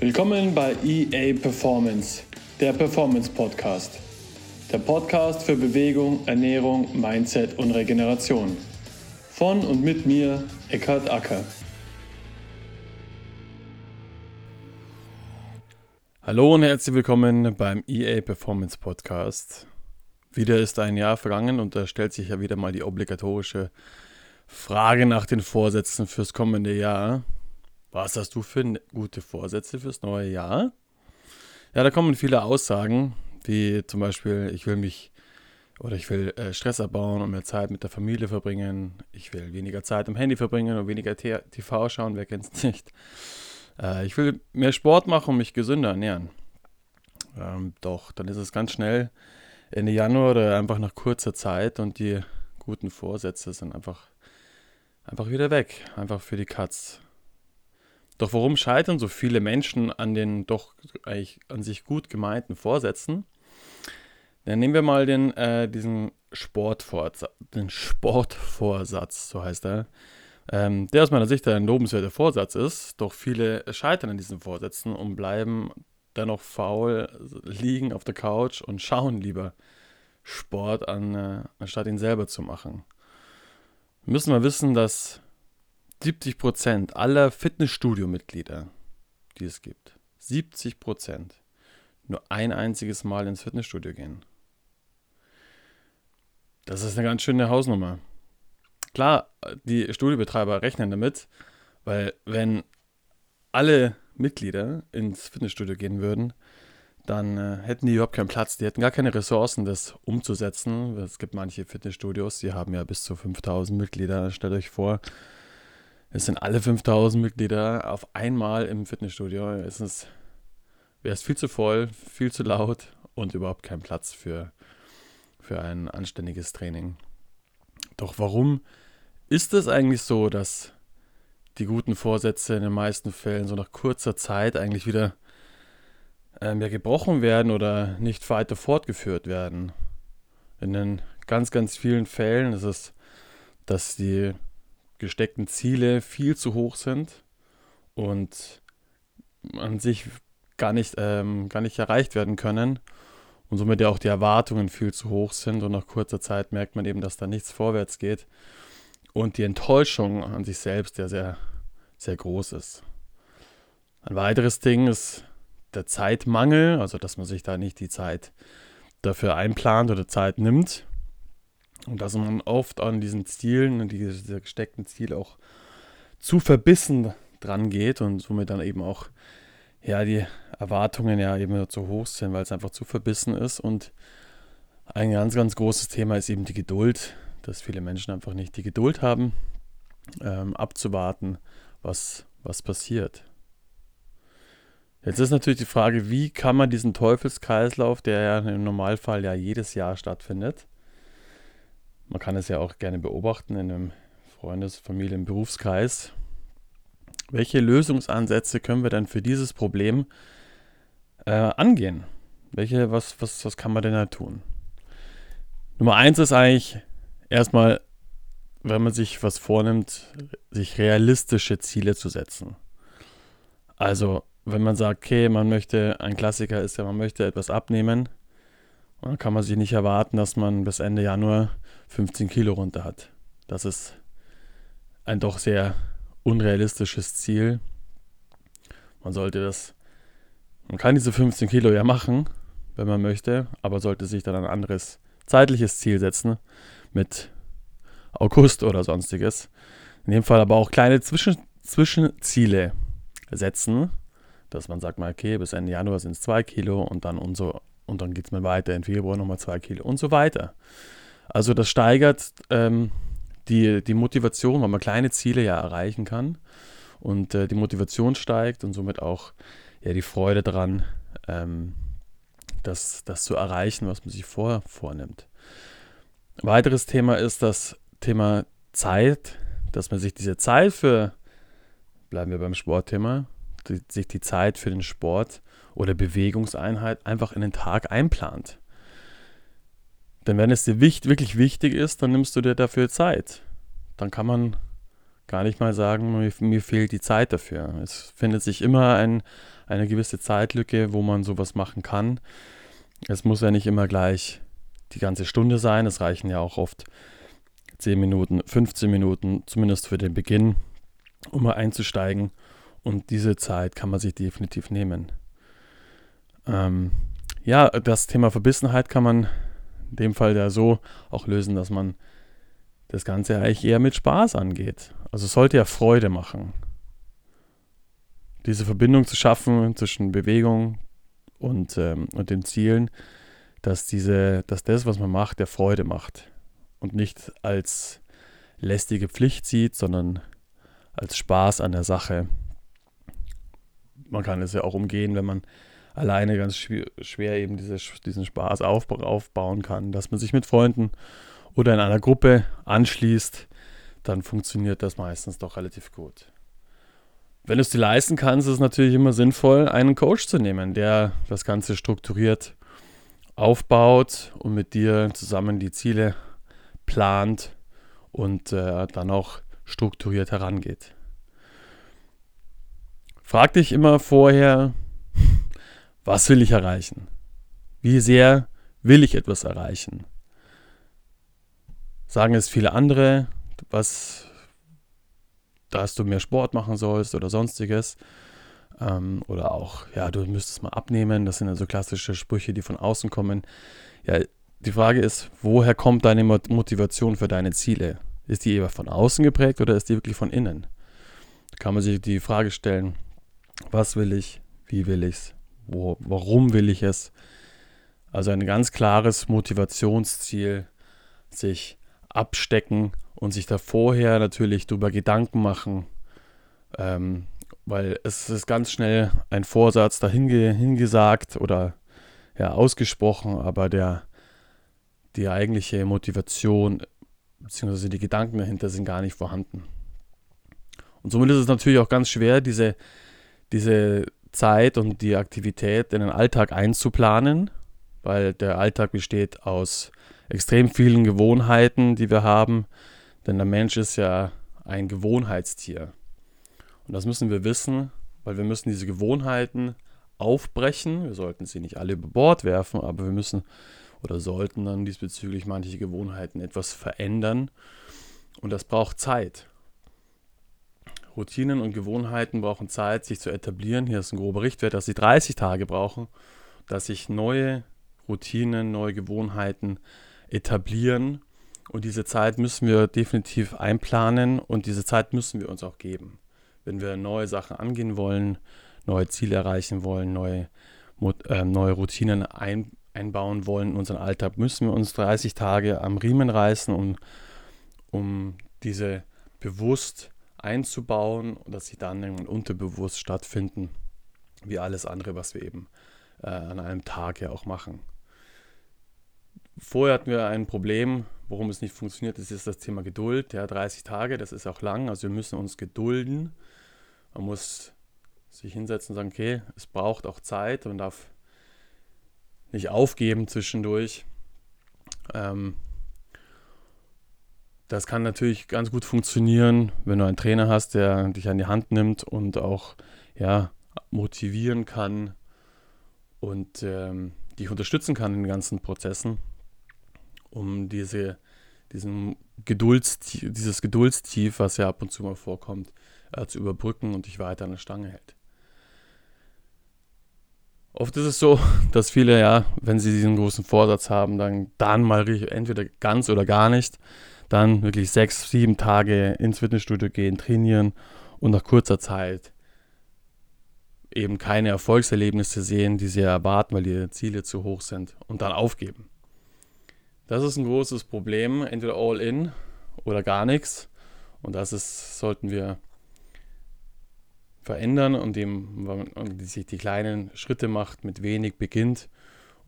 Willkommen bei EA Performance, der Performance Podcast. Der Podcast für Bewegung, Ernährung, Mindset und Regeneration. Von und mit mir, Eckhard Acker. Hallo und herzlich willkommen beim EA Performance Podcast. Wieder ist ein Jahr vergangen und da stellt sich ja wieder mal die obligatorische Frage nach den Vorsätzen fürs kommende Jahr. Was hast du für gute Vorsätze fürs neue Jahr? Ja, da kommen viele Aussagen, wie zum Beispiel, ich will mich oder ich will äh, Stress abbauen und mehr Zeit mit der Familie verbringen. Ich will weniger Zeit am Handy verbringen und weniger TV schauen, wer kennt es nicht. Äh, ich will mehr Sport machen und mich gesünder ernähren. Ähm, doch, dann ist es ganz schnell Ende Januar oder einfach nach kurzer Zeit und die guten Vorsätze sind einfach, einfach wieder weg. Einfach für die Katz. Doch warum scheitern so viele Menschen an den doch eigentlich an sich gut gemeinten Vorsätzen? Dann nehmen wir mal den, äh, diesen Sportvorsatz, den Sportvorsatz, so heißt er. Ähm, der aus meiner Sicht ein lobenswerter Vorsatz ist, doch viele scheitern an diesen Vorsätzen und bleiben dennoch faul, liegen auf der Couch und schauen lieber Sport an, äh, anstatt ihn selber zu machen. Müssen wir wissen, dass 70 Prozent aller Fitnessstudio-Mitglieder, die es gibt, 70 Prozent nur ein einziges Mal ins Fitnessstudio gehen. Das ist eine ganz schöne Hausnummer. Klar, die Studiobetreiber rechnen damit, weil wenn alle Mitglieder ins Fitnessstudio gehen würden, dann äh, hätten die überhaupt keinen Platz. Die hätten gar keine Ressourcen, das umzusetzen. Es gibt manche Fitnessstudios, die haben ja bis zu 5000 Mitglieder. Stellt euch vor, es sind alle 5000 Mitglieder auf einmal im Fitnessstudio. Es wäre es viel zu voll, viel zu laut und überhaupt kein Platz für, für ein anständiges Training. Doch warum ist es eigentlich so, dass die guten Vorsätze in den meisten Fällen so nach kurzer Zeit eigentlich wieder ähm, ja, gebrochen werden oder nicht weiter fortgeführt werden? In den ganz, ganz vielen Fällen ist es, dass die gesteckten Ziele viel zu hoch sind und an sich gar nicht, ähm, gar nicht erreicht werden können und somit ja auch die Erwartungen viel zu hoch sind und nach kurzer Zeit merkt man eben, dass da nichts vorwärts geht und die Enttäuschung an sich selbst ja sehr, sehr groß ist. Ein weiteres Ding ist der Zeitmangel, also dass man sich da nicht die Zeit dafür einplant oder Zeit nimmt. Und dass man oft an diesen Zielen, und diese gesteckten Ziele auch zu verbissen dran geht und somit dann eben auch ja, die Erwartungen ja eben zu hoch sind, weil es einfach zu verbissen ist. Und ein ganz, ganz großes Thema ist eben die Geduld, dass viele Menschen einfach nicht die Geduld haben, ähm, abzuwarten, was, was passiert. Jetzt ist natürlich die Frage, wie kann man diesen Teufelskreislauf, der ja im Normalfall ja jedes Jahr stattfindet, man kann es ja auch gerne beobachten in einem Freundes-, Familien-, Berufskreis. Welche Lösungsansätze können wir denn für dieses Problem äh, angehen? Welche, was, was, was kann man denn da tun? Nummer eins ist eigentlich erstmal, wenn man sich was vornimmt, sich realistische Ziele zu setzen. Also, wenn man sagt, okay, man möchte, ein Klassiker ist ja, man möchte etwas abnehmen, dann kann man sich nicht erwarten, dass man bis Ende Januar 15 Kilo runter hat. Das ist ein doch sehr unrealistisches Ziel. Man sollte das, man kann diese 15 Kilo ja machen, wenn man möchte, aber sollte sich dann ein anderes zeitliches Ziel setzen mit August oder sonstiges. In dem Fall aber auch kleine Zwischen Zwischenziele setzen, dass man sagt mal, okay, bis Ende Januar sind es zwei Kilo und dann und und dann geht es mal weiter, in Februar nochmal zwei Kilo und so weiter. Also das steigert ähm, die, die Motivation, weil man kleine Ziele ja erreichen kann und äh, die Motivation steigt und somit auch ja, die Freude daran, ähm, das, das zu erreichen, was man sich vor, vornimmt. Ein weiteres Thema ist das Thema Zeit, dass man sich diese Zeit für, bleiben wir beim Sportthema, die, sich die Zeit für den Sport oder Bewegungseinheit einfach in den Tag einplant. Denn wenn es dir wirklich wichtig ist, dann nimmst du dir dafür Zeit. Dann kann man, gar nicht mal sagen, mir, mir fehlt die Zeit dafür. Es findet sich immer ein, eine gewisse Zeitlücke, wo man sowas machen kann. Es muss ja nicht immer gleich die ganze Stunde sein. Es reichen ja auch oft 10 Minuten, 15 Minuten, zumindest für den Beginn, um mal einzusteigen. Und diese Zeit kann man sich definitiv nehmen. Ähm, ja, das Thema Verbissenheit kann man in dem Fall ja so auch lösen, dass man das Ganze eigentlich eher mit Spaß angeht. Also es sollte ja Freude machen. Diese Verbindung zu schaffen zwischen Bewegung und, ähm, und den Zielen, dass, diese, dass das, was man macht, der Freude macht. Und nicht als lästige Pflicht sieht, sondern als Spaß an der Sache. Man kann es ja auch umgehen, wenn man alleine ganz schwer, eben diese, diesen Spaß aufbauen kann, dass man sich mit Freunden oder in einer Gruppe anschließt, dann funktioniert das meistens doch relativ gut. Wenn du es dir leisten kannst, ist es natürlich immer sinnvoll, einen Coach zu nehmen, der das Ganze strukturiert aufbaut und mit dir zusammen die Ziele plant und äh, dann auch strukturiert herangeht. Frag dich immer vorher, was will ich erreichen? Wie sehr will ich etwas erreichen? Sagen es viele andere, was, dass du mehr Sport machen sollst oder sonstiges. Ähm, oder auch, ja, du müsstest mal abnehmen. Das sind ja so klassische Sprüche, die von außen kommen. Ja, die Frage ist, woher kommt deine Motivation für deine Ziele? Ist die eher von außen geprägt oder ist die wirklich von innen? Da kann man sich die Frage stellen, was will ich, wie will ich es, wo, warum will ich es? Also ein ganz klares Motivationsziel, sich abstecken und sich da vorher natürlich darüber Gedanken machen, ähm, weil es ist ganz schnell ein Vorsatz dahin hingesagt oder ja ausgesprochen, aber der die eigentliche Motivation bzw. die Gedanken dahinter sind gar nicht vorhanden. Und somit ist es natürlich auch ganz schwer, diese, diese Zeit und die Aktivität in den Alltag einzuplanen, weil der Alltag besteht aus extrem vielen Gewohnheiten, die wir haben. Denn der Mensch ist ja ein Gewohnheitstier. Und das müssen wir wissen, weil wir müssen diese Gewohnheiten aufbrechen. Wir sollten sie nicht alle über Bord werfen, aber wir müssen oder sollten dann diesbezüglich manche Gewohnheiten etwas verändern. Und das braucht Zeit. Routinen und Gewohnheiten brauchen Zeit, sich zu etablieren. Hier ist ein grober Richtwert, dass sie 30 Tage brauchen, dass sich neue Routinen, neue Gewohnheiten etablieren. Und diese Zeit müssen wir definitiv einplanen und diese Zeit müssen wir uns auch geben. Wenn wir neue Sachen angehen wollen, neue Ziele erreichen wollen, neue, äh, neue Routinen ein, einbauen wollen in unseren Alltag, müssen wir uns 30 Tage am Riemen reißen, um, um diese bewusst einzubauen und dass sie dann irgendwann unterbewusst stattfinden, wie alles andere, was wir eben äh, an einem Tag ja auch machen. Vorher hatten wir ein Problem, warum es nicht funktioniert, das ist das Thema Geduld. Ja, 30 Tage, das ist auch lang, also wir müssen uns gedulden. Man muss sich hinsetzen und sagen, okay, es braucht auch Zeit, man darf nicht aufgeben zwischendurch. Ähm, das kann natürlich ganz gut funktionieren, wenn du einen Trainer hast, der dich an die Hand nimmt und auch ja, motivieren kann und ähm, dich unterstützen kann in den ganzen Prozessen, um diese, diesen Geduldstief, dieses Geduldstief, was ja ab und zu mal vorkommt, äh, zu überbrücken und dich weiter an der Stange hält. Oft ist es so, dass viele, ja, wenn sie diesen großen Vorsatz haben, dann, dann mal entweder ganz oder gar nicht, dann wirklich sechs, sieben Tage ins Fitnessstudio gehen, trainieren und nach kurzer Zeit eben keine Erfolgserlebnisse sehen, die sie erwarten, weil ihre Ziele zu hoch sind und dann aufgeben. Das ist ein großes Problem, entweder all in oder gar nichts. Und das ist, sollten wir verändern und dem und sich die kleinen Schritte macht, mit wenig beginnt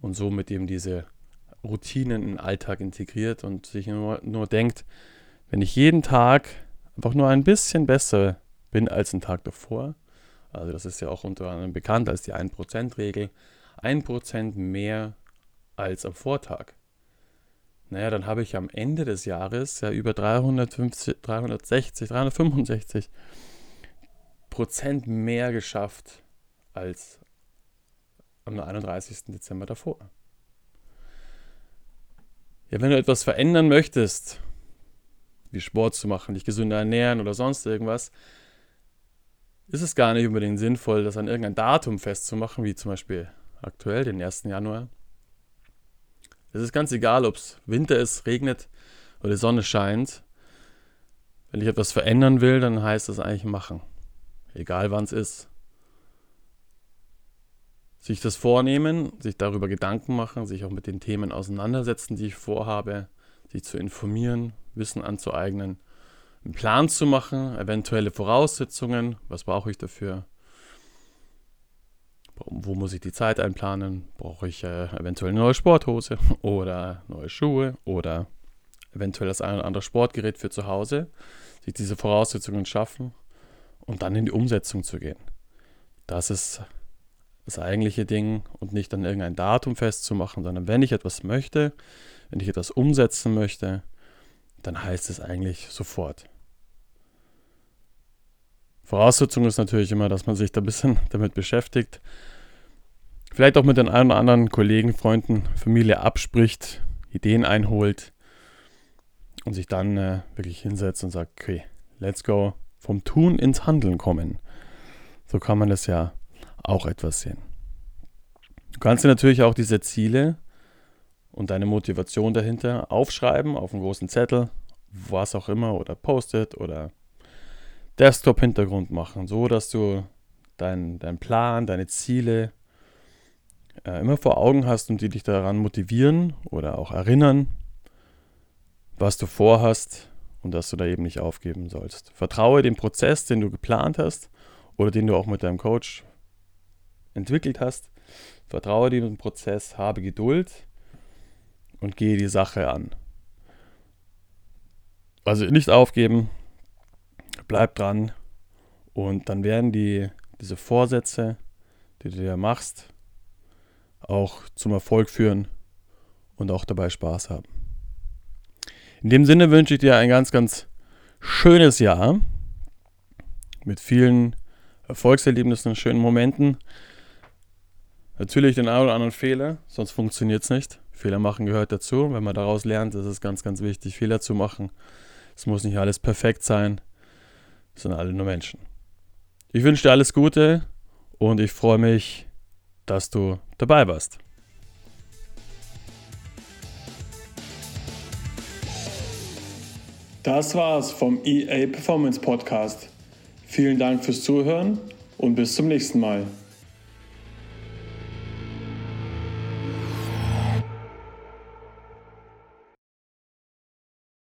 und somit eben diese Routinen in den Alltag integriert und sich nur, nur denkt, wenn ich jeden Tag einfach nur ein bisschen besser bin als den Tag davor, also das ist ja auch unter anderem bekannt als die 1%-Regel, 1% mehr als am Vortag. naja, dann habe ich am Ende des Jahres ja über 350, 360, 365 Prozent mehr geschafft als am 31. Dezember davor. Ja, wenn du etwas verändern möchtest, wie Sport zu machen, dich gesünder ernähren oder sonst irgendwas, ist es gar nicht unbedingt sinnvoll, das an irgendein Datum festzumachen, wie zum Beispiel aktuell, den 1. Januar. Es ist ganz egal, ob es Winter ist, regnet oder die Sonne scheint. Wenn ich etwas verändern will, dann heißt das eigentlich machen. Egal wann es ist. Sich das vornehmen, sich darüber Gedanken machen, sich auch mit den Themen auseinandersetzen, die ich vorhabe, sich zu informieren, Wissen anzueignen, einen Plan zu machen, eventuelle Voraussetzungen, was brauche ich dafür, wo muss ich die Zeit einplanen, brauche ich äh, eventuell eine neue Sporthose oder neue Schuhe oder eventuell das ein oder andere Sportgerät für zu Hause, sich diese Voraussetzungen schaffen und dann in die Umsetzung zu gehen. Das ist das eigentliche Ding und nicht an irgendein Datum festzumachen, sondern wenn ich etwas möchte, wenn ich etwas umsetzen möchte, dann heißt es eigentlich sofort. Voraussetzung ist natürlich immer, dass man sich da ein bisschen damit beschäftigt. Vielleicht auch mit den ein oder anderen Kollegen, Freunden, Familie abspricht, Ideen einholt und sich dann äh, wirklich hinsetzt und sagt, okay, let's go, vom Tun ins Handeln kommen. So kann man das ja auch etwas sehen. Du kannst dir natürlich auch diese Ziele und deine Motivation dahinter aufschreiben auf einen großen Zettel, was auch immer, oder Post-it oder Desktop-Hintergrund machen, so dass du deinen dein Plan, deine Ziele äh, immer vor Augen hast und die dich daran motivieren oder auch erinnern, was du vorhast und dass du da eben nicht aufgeben sollst. Vertraue dem Prozess, den du geplant hast oder den du auch mit deinem Coach entwickelt hast. Vertraue dem Prozess, habe Geduld und gehe die Sache an. Also nicht aufgeben, bleib dran und dann werden die, diese Vorsätze, die du dir machst, auch zum Erfolg führen und auch dabei Spaß haben. In dem Sinne wünsche ich dir ein ganz, ganz schönes Jahr mit vielen Erfolgserlebnissen, schönen Momenten. Natürlich den einen oder anderen Fehler, sonst funktioniert es nicht. Fehler machen gehört dazu. Wenn man daraus lernt, ist es ganz, ganz wichtig, Fehler zu machen. Es muss nicht alles perfekt sein. Es sind alle nur Menschen. Ich wünsche dir alles Gute und ich freue mich, dass du dabei warst. Das war's vom EA Performance Podcast. Vielen Dank fürs Zuhören und bis zum nächsten Mal.